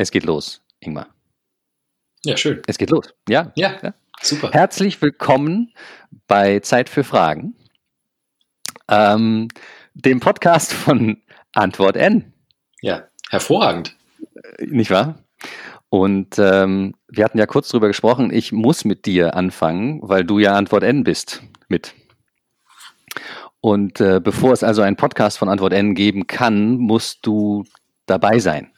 Es geht los, Ingmar. Ja, schön. Es geht los. Ja. Ja, ja. super. Herzlich willkommen bei Zeit für Fragen, ähm, dem Podcast von Antwort N. Ja, hervorragend. Äh, nicht wahr? Und ähm, wir hatten ja kurz drüber gesprochen, ich muss mit dir anfangen, weil du ja Antwort N bist mit. Und äh, bevor es also einen Podcast von Antwort N geben kann, musst du dabei sein.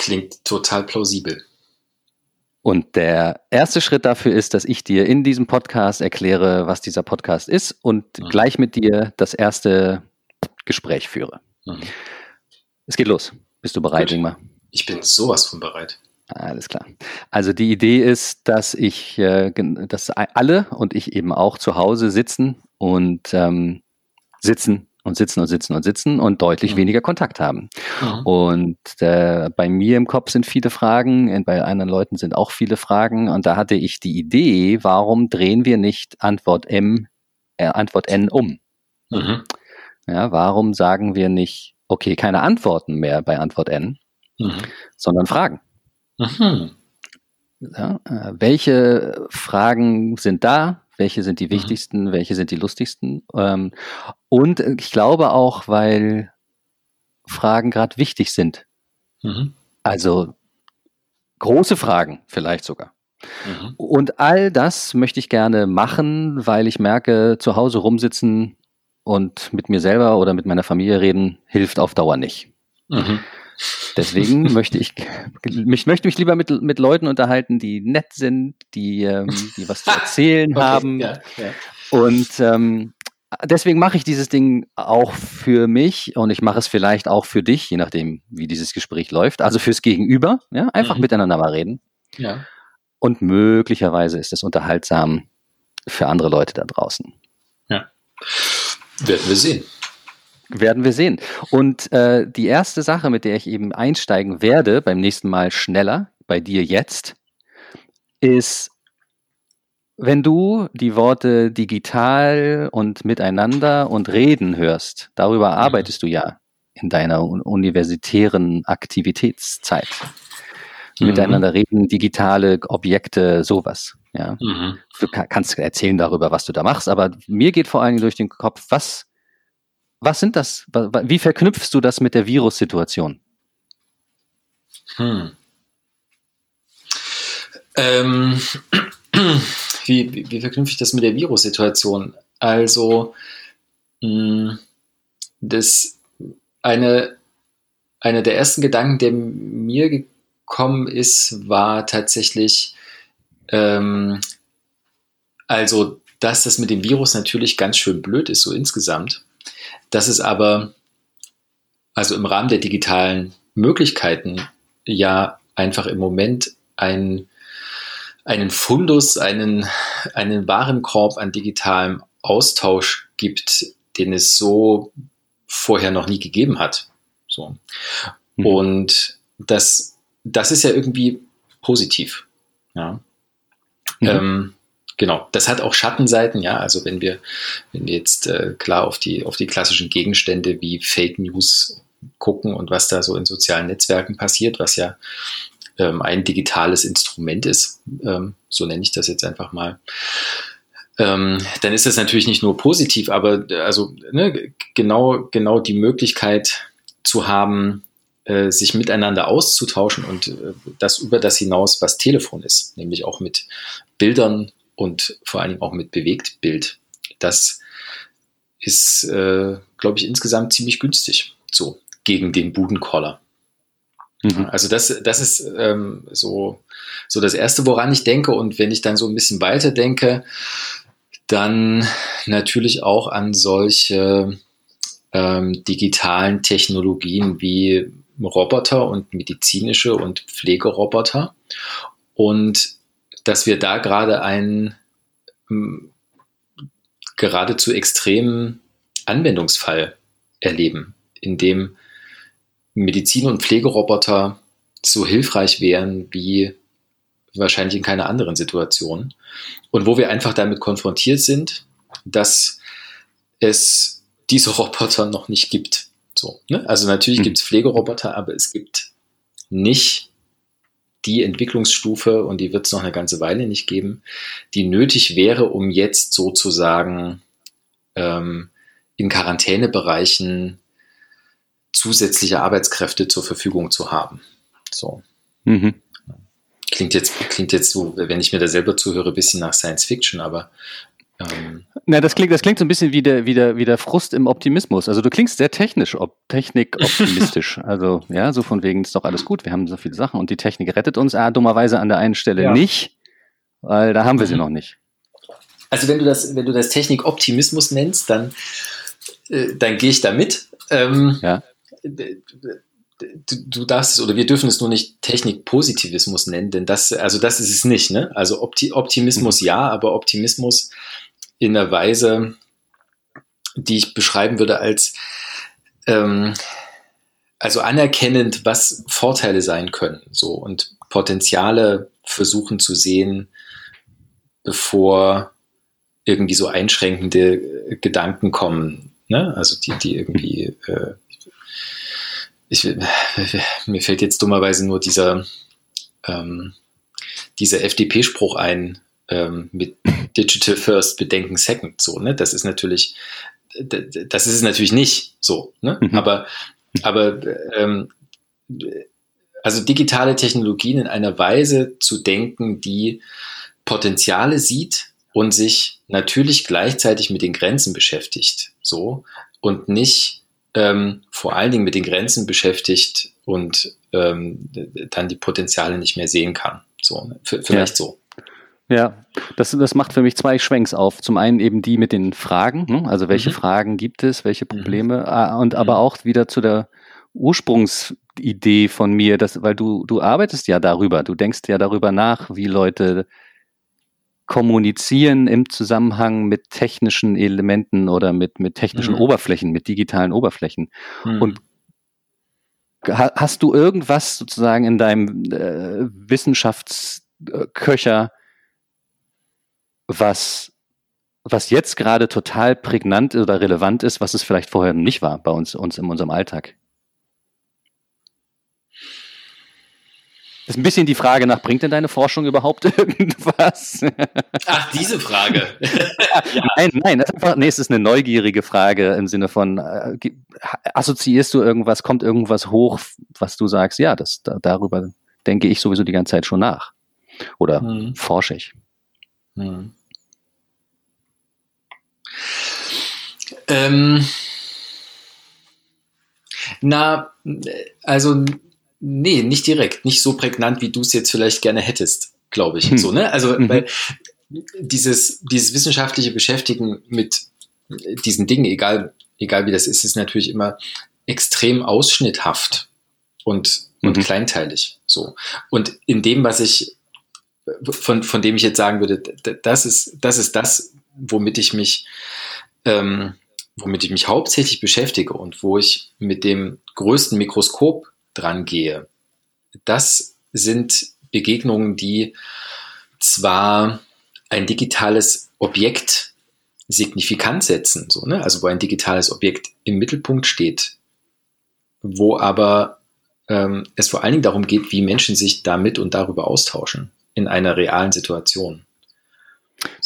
Klingt total plausibel. Und der erste Schritt dafür ist, dass ich dir in diesem Podcast erkläre, was dieser Podcast ist und mhm. gleich mit dir das erste Gespräch führe. Mhm. Es geht los. Bist du bereit, Gut. Ingmar? Ich bin sowas von bereit. Alles klar. Also die Idee ist, dass ich, äh, dass alle und ich eben auch zu Hause sitzen und ähm, sitzen und sitzen und sitzen und sitzen und deutlich mhm. weniger Kontakt haben. Mhm. Und äh, bei mir im Kopf sind viele Fragen, bei anderen Leuten sind auch viele Fragen. Und da hatte ich die Idee, warum drehen wir nicht Antwort M, äh, Antwort N um? Mhm. Ja, warum sagen wir nicht, okay, keine Antworten mehr bei Antwort N, mhm. sondern Fragen? Mhm. Ja, äh, welche Fragen sind da? Welche sind die mhm. wichtigsten, welche sind die lustigsten. Ähm, und ich glaube auch, weil Fragen gerade wichtig sind. Mhm. Also große Fragen vielleicht sogar. Mhm. Und all das möchte ich gerne machen, weil ich merke, zu Hause rumsitzen und mit mir selber oder mit meiner Familie reden, hilft auf Dauer nicht. Mhm. Deswegen möchte ich mich, möchte mich lieber mit, mit Leuten unterhalten, die nett sind, die, ähm, die was zu erzählen okay, haben. Ja, ja. Und ähm, deswegen mache ich dieses Ding auch für mich und ich mache es vielleicht auch für dich, je nachdem, wie dieses Gespräch läuft. Also fürs Gegenüber, ja, einfach mhm. miteinander mal reden. Ja. Und möglicherweise ist es unterhaltsam für andere Leute da draußen. Ja. Werden wir sehen. Werden wir sehen. Und äh, die erste Sache, mit der ich eben einsteigen werde, beim nächsten Mal schneller, bei dir jetzt, ist, wenn du die Worte digital und miteinander und reden hörst, darüber mhm. arbeitest du ja in deiner universitären Aktivitätszeit. Mhm. Miteinander reden, digitale Objekte, sowas. Ja. Mhm. Du kannst erzählen darüber, was du da machst, aber mir geht vor allen Dingen durch den Kopf, was was sind das? Wie verknüpfst du das mit der Virussituation? Hm. Ähm, wie, wie, wie, verknüpfe ich das mit der Virussituation? Also, mh, hm, das eine, einer der ersten Gedanken, der mir gekommen ist, war tatsächlich, ähm, also, dass das mit dem Virus natürlich ganz schön blöd ist, so insgesamt. Dass es aber also im Rahmen der digitalen Möglichkeiten ja einfach im Moment ein, einen Fundus, einen, einen Warenkorb an digitalem Austausch gibt, den es so vorher noch nie gegeben hat. So. Mhm. Und das, das ist ja irgendwie positiv. Ja. Mhm. Ähm, Genau, das hat auch Schattenseiten, ja. Also wenn wir, wenn wir jetzt äh, klar auf die, auf die klassischen Gegenstände wie Fake News gucken und was da so in sozialen Netzwerken passiert, was ja ähm, ein digitales Instrument ist, ähm, so nenne ich das jetzt einfach mal, ähm, dann ist das natürlich nicht nur positiv, aber also ne, genau, genau die Möglichkeit zu haben, äh, sich miteinander auszutauschen und äh, das über das hinaus, was Telefon ist, nämlich auch mit Bildern und vor allen Dingen auch mit Bewegtbild. Das ist, äh, glaube ich, insgesamt ziemlich günstig so gegen den Budenkoller. Mhm. Also das, das ist ähm, so, so das Erste, woran ich denke. Und wenn ich dann so ein bisschen weiter denke, dann natürlich auch an solche ähm, digitalen Technologien wie Roboter und medizinische und Pflegeroboter. Und dass wir da gerade einen geradezu extremen Anwendungsfall erleben, in dem Medizin- und Pflegeroboter so hilfreich wären wie wahrscheinlich in keiner anderen Situation. Und wo wir einfach damit konfrontiert sind, dass es diese Roboter noch nicht gibt. So, ne? Also natürlich mhm. gibt es Pflegeroboter, aber es gibt nicht die Entwicklungsstufe, und die wird es noch eine ganze Weile nicht geben, die nötig wäre, um jetzt sozusagen ähm, in Quarantänebereichen zusätzliche Arbeitskräfte zur Verfügung zu haben. So. Mhm. Klingt jetzt, klingt jetzt so, wenn ich mir da selber zuhöre, ein bisschen nach Science Fiction, aber ähm, Na, das klingt, das klingt so ein bisschen wie der, wie der, wie der Frust im Optimismus. Also du klingst sehr technisch, ob, Technik-optimistisch. also ja, so von wegen ist doch alles gut, wir haben so viele Sachen und die Technik rettet uns ah, dummerweise an der einen Stelle ja. nicht, weil da haben wir sie mhm. noch nicht. Also wenn du das, wenn du das Technik-Optimismus nennst, dann, äh, dann gehe ich da mit. Ähm, ja. Du, du, darfst es oder wir dürfen es nur nicht Technik-Positivismus nennen, denn das, also das ist es nicht, ne? Also Opti Optimismus mhm. ja, aber Optimismus in einer Weise, die ich beschreiben würde als ähm, also anerkennend, was Vorteile sein können, so und Potenziale versuchen zu sehen, bevor irgendwie so einschränkende Gedanken kommen, ne? Also die, die irgendwie äh, ich, mir fällt jetzt dummerweise nur dieser ähm, dieser FDP-Spruch ein, ähm, mit Digital First, Bedenken Second. So, ne? Das ist natürlich, das ist es natürlich nicht so. Ne? Mhm. Aber, aber ähm, also digitale Technologien in einer Weise zu denken, die Potenziale sieht und sich natürlich gleichzeitig mit den Grenzen beschäftigt. So und nicht ähm, vor allen Dingen mit den Grenzen beschäftigt und ähm, dann die Potenziale nicht mehr sehen kann. So, ne? vielleicht ja. so. Ja, das, das macht für mich zwei Schwenks auf. Zum einen eben die mit den Fragen, ne? also welche mhm. Fragen gibt es, welche mhm. Probleme, mhm. und aber auch wieder zu der Ursprungsidee von mir, dass, weil du, du arbeitest ja darüber, du denkst ja darüber nach, wie Leute kommunizieren im Zusammenhang mit technischen Elementen oder mit, mit technischen mhm. Oberflächen, mit digitalen Oberflächen. Mhm. Und hast du irgendwas sozusagen in deinem äh, Wissenschaftsköcher, was, was jetzt gerade total prägnant oder relevant ist, was es vielleicht vorher nicht war bei uns, uns in unserem Alltag? Das ist ein bisschen die Frage nach, bringt denn deine Forschung überhaupt irgendwas? Ach, diese Frage. ja. Nein, nein, das ist einfach, nee, es ist eine neugierige Frage im Sinne von, äh, assoziierst du irgendwas, kommt irgendwas hoch, was du sagst, ja, das, da, darüber denke ich sowieso die ganze Zeit schon nach. Oder hm. forsche ich. Hm. Ähm, na, also nee, nicht direkt, nicht so prägnant, wie du es jetzt vielleicht gerne hättest, glaube ich. Hm. So, ne? Also, mhm. weil dieses, dieses wissenschaftliche Beschäftigen mit diesen Dingen, egal, egal wie das ist, ist natürlich immer extrem ausschnitthaft und, und mhm. kleinteilig. So. Und in dem, was ich, von, von dem ich jetzt sagen würde, das ist, das ist das, womit ich mich ähm, womit ich mich hauptsächlich beschäftige und wo ich mit dem größten Mikroskop dran gehe, das sind Begegnungen, die zwar ein digitales Objekt signifikant setzen, so, ne? also wo ein digitales Objekt im Mittelpunkt steht, wo aber ähm, es vor allen Dingen darum geht, wie Menschen sich damit und darüber austauschen in einer realen Situation.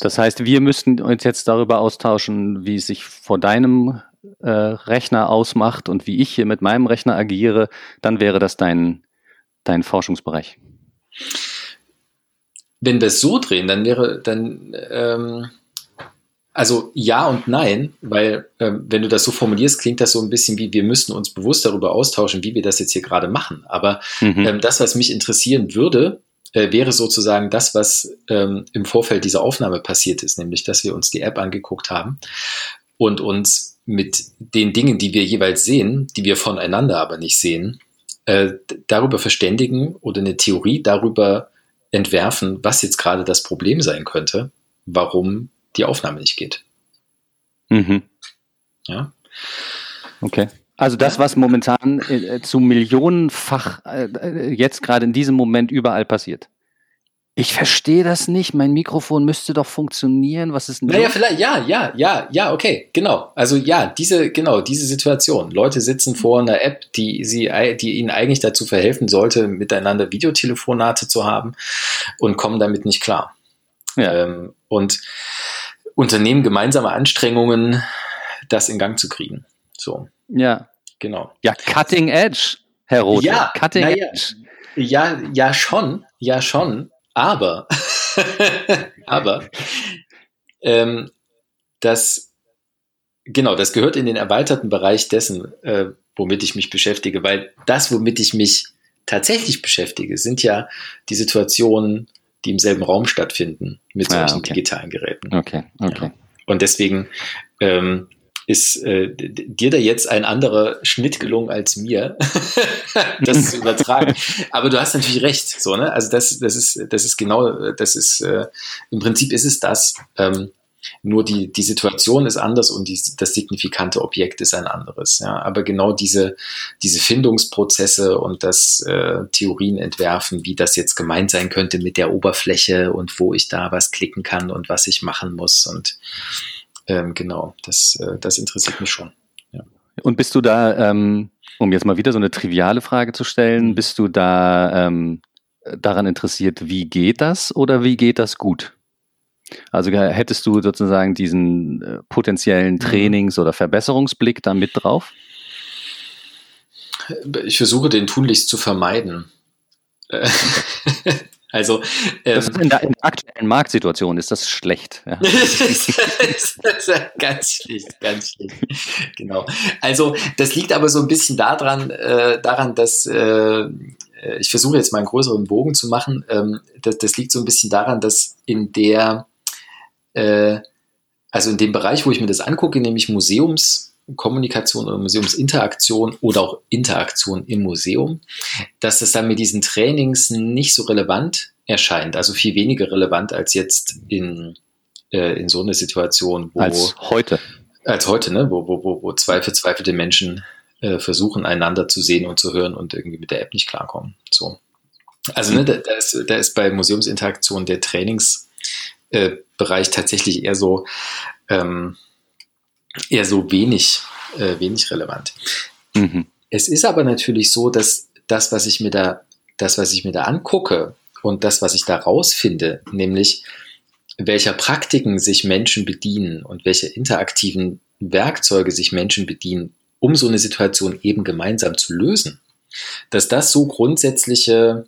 Das heißt, wir müssten uns jetzt darüber austauschen, wie es sich vor deinem äh, Rechner ausmacht und wie ich hier mit meinem Rechner agiere, dann wäre das dein, dein Forschungsbereich. Wenn wir es so drehen, dann wäre dann ähm, also ja und nein, weil ähm, wenn du das so formulierst, klingt das so ein bisschen wie, wir müssten uns bewusst darüber austauschen, wie wir das jetzt hier gerade machen. Aber mhm. ähm, das, was mich interessieren würde, äh, wäre sozusagen das, was ähm, im Vorfeld dieser Aufnahme passiert ist, nämlich dass wir uns die App angeguckt haben und uns mit den Dingen, die wir jeweils sehen, die wir voneinander aber nicht sehen, äh, darüber verständigen oder eine Theorie darüber entwerfen, was jetzt gerade das Problem sein könnte, warum die Aufnahme nicht geht. Mhm. Ja. Okay. Also das, was momentan äh, zu millionenfach äh, jetzt gerade in diesem Moment überall passiert. ich verstehe das nicht. Mein Mikrofon müsste doch funktionieren. Was ist denn Naja, vielleicht, ja, ja, ja, ja, okay, genau. Also ja, diese, genau, diese Situation. Leute sitzen vor einer App, die sie, die ihnen eigentlich dazu verhelfen sollte, miteinander Videotelefonate zu haben und kommen damit nicht klar. Ja. Ähm, und unternehmen gemeinsame Anstrengungen, das in Gang zu kriegen. So. Ja. Genau. Ja, Cutting Edge, Herr Roth. Ja, Cutting ja, Edge. Ja, ja, schon, ja, schon. Aber, aber, ähm, das, genau, das gehört in den erweiterten Bereich dessen, äh, womit ich mich beschäftige, weil das, womit ich mich tatsächlich beschäftige, sind ja die Situationen, die im selben Raum stattfinden mit ah, solchen okay. digitalen Geräten. Okay, okay. Ja. Und deswegen ähm, ist äh, dir da jetzt ein anderer Schnitt gelungen als mir, das zu übertragen. Aber du hast natürlich recht, so ne? Also das, das ist, das ist genau, das ist äh, im Prinzip ist es das. Ähm, nur die, die Situation ist anders und die, das signifikante Objekt ist ein anderes. Ja. Aber genau diese, diese Findungsprozesse und das äh, Theorien entwerfen, wie das jetzt gemeint sein könnte mit der Oberfläche und wo ich da was klicken kann und was ich machen muss und ähm, genau, das, äh, das interessiert mich schon. Ja. Und bist du da, ähm, um jetzt mal wieder so eine triviale Frage zu stellen, mhm. bist du da ähm, daran interessiert, wie geht das oder wie geht das gut? Also hättest du sozusagen diesen äh, potenziellen mhm. Trainings- oder Verbesserungsblick da mit drauf? Ich versuche den tunlichst zu vermeiden. Also ähm, in, der, in, der, aktuellen Marktsituation ist das schlecht. Ja. ganz schlecht, ganz schlecht. Genau. Also das liegt aber so ein bisschen daran, äh, daran, dass äh, ich versuche jetzt mal einen größeren Bogen zu machen. Ähm, das, das, liegt so ein bisschen daran, dass in der äh, also in dem Bereich, wo ich mir das angucke, nämlich Museums Kommunikation oder Museumsinteraktion oder auch Interaktion im Museum, dass es dann mit diesen Trainings nicht so relevant erscheint, also viel weniger relevant als jetzt in, äh, in so einer Situation, wo als heute. Als heute, ne? wo, wo, wo, wo zwei verzweifelte Menschen äh, versuchen, einander zu sehen und zu hören und irgendwie mit der App nicht klarkommen. So. Also ne, da, da, ist, da ist bei Museumsinteraktion der Trainingsbereich äh, tatsächlich eher so ähm, eher so wenig, äh, wenig relevant. Mhm. Es ist aber natürlich so, dass das, was ich mir da, das, was ich mir da angucke und das, was ich da rausfinde, nämlich welcher Praktiken sich Menschen bedienen und welche interaktiven Werkzeuge sich Menschen bedienen, um so eine Situation eben gemeinsam zu lösen, dass das so grundsätzliche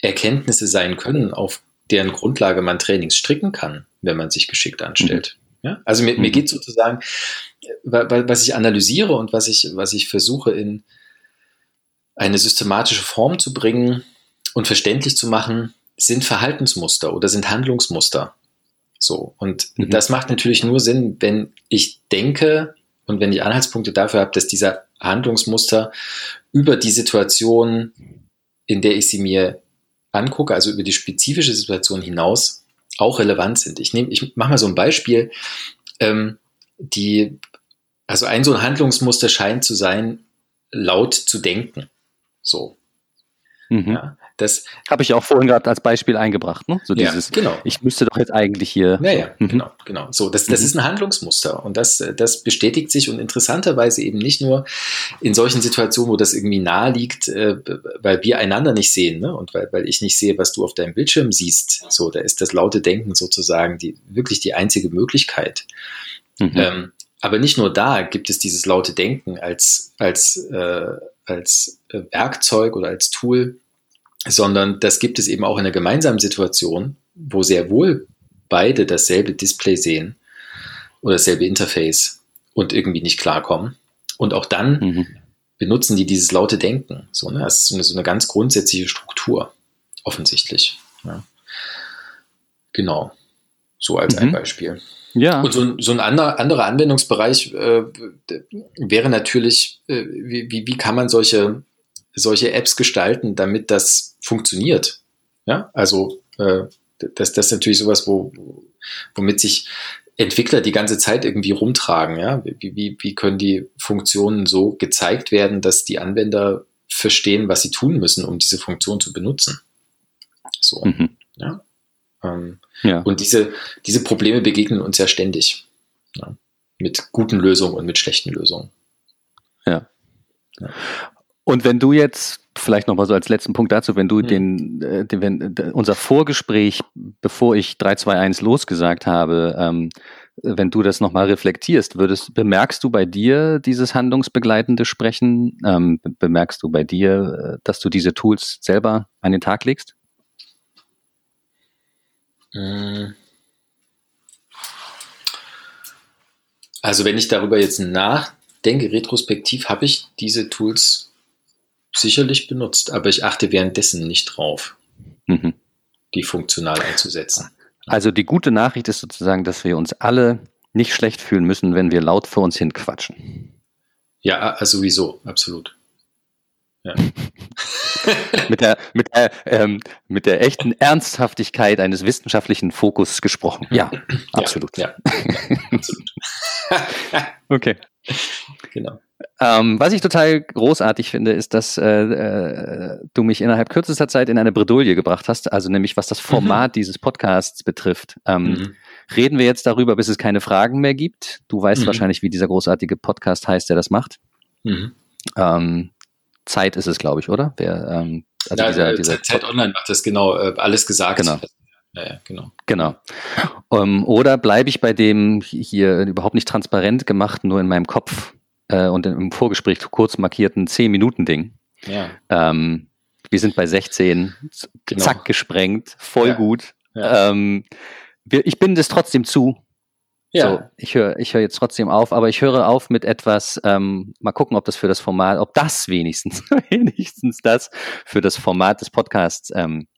Erkenntnisse sein können, auf deren Grundlage man Trainings stricken kann, wenn man sich geschickt anstellt. Ja? Also mir, mir mhm. geht sozusagen, was ich analysiere und was ich, was ich versuche in eine systematische Form zu bringen und verständlich zu machen, sind Verhaltensmuster oder sind Handlungsmuster. So. Und mhm. das macht natürlich nur Sinn, wenn ich denke und wenn ich Anhaltspunkte dafür habe, dass dieser Handlungsmuster über die Situation, in der ich sie mir angucke, also über die spezifische Situation hinaus auch relevant sind. Ich nehme, ich mache mal so ein Beispiel. Ähm, die, also ein so ein Handlungsmuster scheint zu sein, laut zu denken. So. Mhm. Ja, das habe ich auch vorhin gerade als Beispiel eingebracht. Ne? So dieses, ja, genau. Ich müsste doch jetzt eigentlich hier. Ja, ja, mhm. genau, genau. So, das, das mhm. ist ein Handlungsmuster und das, das bestätigt sich und interessanterweise eben nicht nur in solchen Situationen, wo das irgendwie nahe liegt, äh, weil wir einander nicht sehen ne? und weil, weil ich nicht sehe, was du auf deinem Bildschirm siehst. So, da ist das laute Denken sozusagen die wirklich die einzige Möglichkeit. Mhm. Ähm, aber nicht nur da gibt es dieses laute Denken als, als, äh, als äh, Werkzeug oder als Tool, sondern das gibt es eben auch in einer gemeinsamen Situation, wo sehr wohl beide dasselbe Display sehen oder dasselbe Interface und irgendwie nicht klarkommen. Und auch dann mhm. benutzen die dieses laute Denken. So, ne? Das ist so eine, so eine ganz grundsätzliche Struktur, offensichtlich. Ja. Genau. So als mhm. ein Beispiel. Ja. Und so, so ein anderer, anderer Anwendungsbereich äh, wäre natürlich, äh, wie, wie, wie kann man solche solche Apps gestalten, damit das funktioniert. Ja, also äh, das, das ist natürlich sowas, wo, womit sich Entwickler die ganze Zeit irgendwie rumtragen. Ja, wie, wie, wie können die Funktionen so gezeigt werden, dass die Anwender verstehen, was sie tun müssen, um diese Funktion zu benutzen. So, mhm. ja. Ähm, ja. Und diese, diese Probleme begegnen uns ja ständig. Ja, mit guten Lösungen und mit schlechten Lösungen. Ja. ja. Und wenn du jetzt, vielleicht nochmal so als letzten Punkt dazu, wenn du mhm. den, äh, den wenn, unser Vorgespräch, bevor ich 3, 2, 1 losgesagt habe, ähm, wenn du das nochmal reflektierst, würdest, bemerkst du bei dir dieses handlungsbegleitende Sprechen? Ähm, bemerkst du bei dir, äh, dass du diese Tools selber an den Tag legst? Hm. Also wenn ich darüber jetzt nachdenke, retrospektiv habe ich diese Tools sicherlich benutzt, aber ich achte währenddessen nicht drauf, mhm. die funktional einzusetzen. Also die gute Nachricht ist sozusagen, dass wir uns alle nicht schlecht fühlen müssen, wenn wir laut vor uns hin quatschen. Ja, also sowieso, absolut. Ja. mit, der, mit, der, ähm, mit der echten Ernsthaftigkeit eines wissenschaftlichen Fokus gesprochen. Ja, absolut. Ja, ja, absolut. okay. Genau. Ähm, was ich total großartig finde, ist, dass äh, äh, du mich innerhalb kürzester Zeit in eine Bredouille gebracht hast, also nämlich was das mhm. Format mhm. dieses Podcasts betrifft. Ähm, mhm. Reden wir jetzt darüber, bis es keine Fragen mehr gibt. Du weißt mhm. wahrscheinlich, wie dieser großartige Podcast heißt, der das macht. Mhm. Ähm, Zeit ist es, glaube ich, oder? Wer, ähm, also ja, dieser, dieser Zeit, Online macht das genau, äh, alles gesagt. Genau. Ja, ja, genau. Genau. Ähm, oder bleibe ich bei dem hier überhaupt nicht transparent gemacht, nur in meinem Kopf äh, und im Vorgespräch kurz markierten 10-Minuten-Ding? Ja. Ähm, wir sind bei 16, genau. zack, gesprengt, voll ja. gut. Ja. Ähm, wir, ich binde es trotzdem zu, ja. So, ich höre ich hör jetzt trotzdem auf, aber ich höre auf mit etwas, ähm, mal gucken, ob das für das Format, ob das wenigstens, wenigstens das für das Format des Podcasts ähm,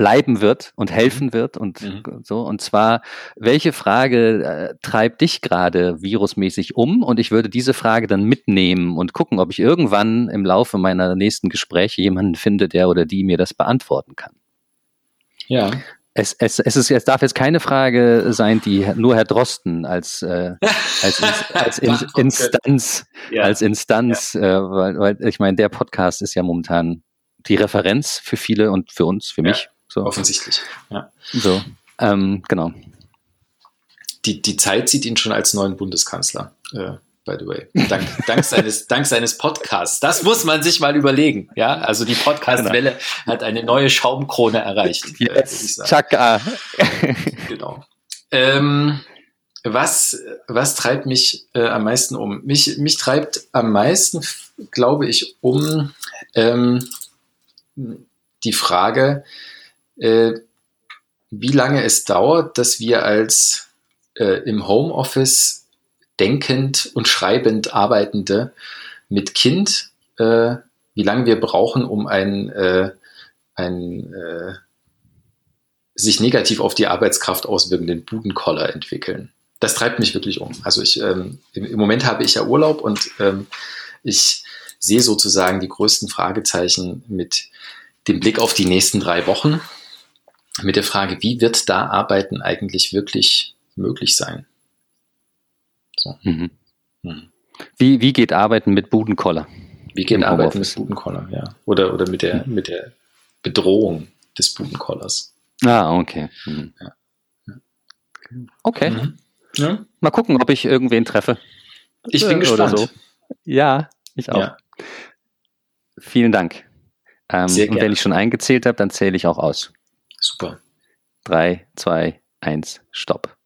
bleiben wird und helfen mhm. wird und mhm. so. Und zwar, welche Frage äh, treibt dich gerade virusmäßig um? Und ich würde diese Frage dann mitnehmen und gucken, ob ich irgendwann im Laufe meiner nächsten Gespräche jemanden finde, der oder die mir das beantworten kann. Ja es, es, es, ist, es darf jetzt keine Frage sein, die nur Herr Drosten als, äh, als, als in, Instanz, ja. als Instanz, ja. äh, weil, weil ich meine, der Podcast ist ja momentan die Referenz für viele und für uns, für mich. So. Offensichtlich. Ja. So, ähm, genau. Die, die Zeit sieht ihn schon als neuen Bundeskanzler. Äh, by the way. Dank, dank, seines, dank seines Podcasts. Das muss man sich mal überlegen. Ja, also die Podcast-Welle genau. hat eine neue Schaumkrone erreicht. Yes. Äh, Chaka. genau. Ähm, was, was treibt mich äh, am meisten um? Mich, mich treibt am meisten, glaube ich, um ähm, die Frage, äh, wie lange es dauert, dass wir als äh, im Homeoffice denkend und schreibend Arbeitende mit Kind, äh, wie lange wir brauchen, um ein, äh, ein äh, sich negativ auf die Arbeitskraft auswirkenden Budenkoller entwickeln. Das treibt mich wirklich um. Also ich ähm, im, im, Moment habe ich ja Urlaub und ähm, ich sehe sozusagen die größten Fragezeichen mit dem Blick auf die nächsten drei Wochen, mit der Frage, wie wird da Arbeiten eigentlich wirklich möglich sein? So. Mhm. Mhm. Wie, wie geht Arbeiten mit Budenkoller? Wie geht Arbeiten mit Budenkoller, ja. Oder, oder mit, der, mhm. mit der Bedrohung des Budenkollers. Ah, okay. Mhm. Ja. Okay. Mhm. Ja. Mal gucken, ob ich irgendwen treffe. Ich bin gespannt. So. Ja, ich auch. Ja. Vielen Dank. Ähm. Und wenn ich schon eingezählt habe, dann zähle ich auch aus. Super. Drei, zwei, eins, stopp.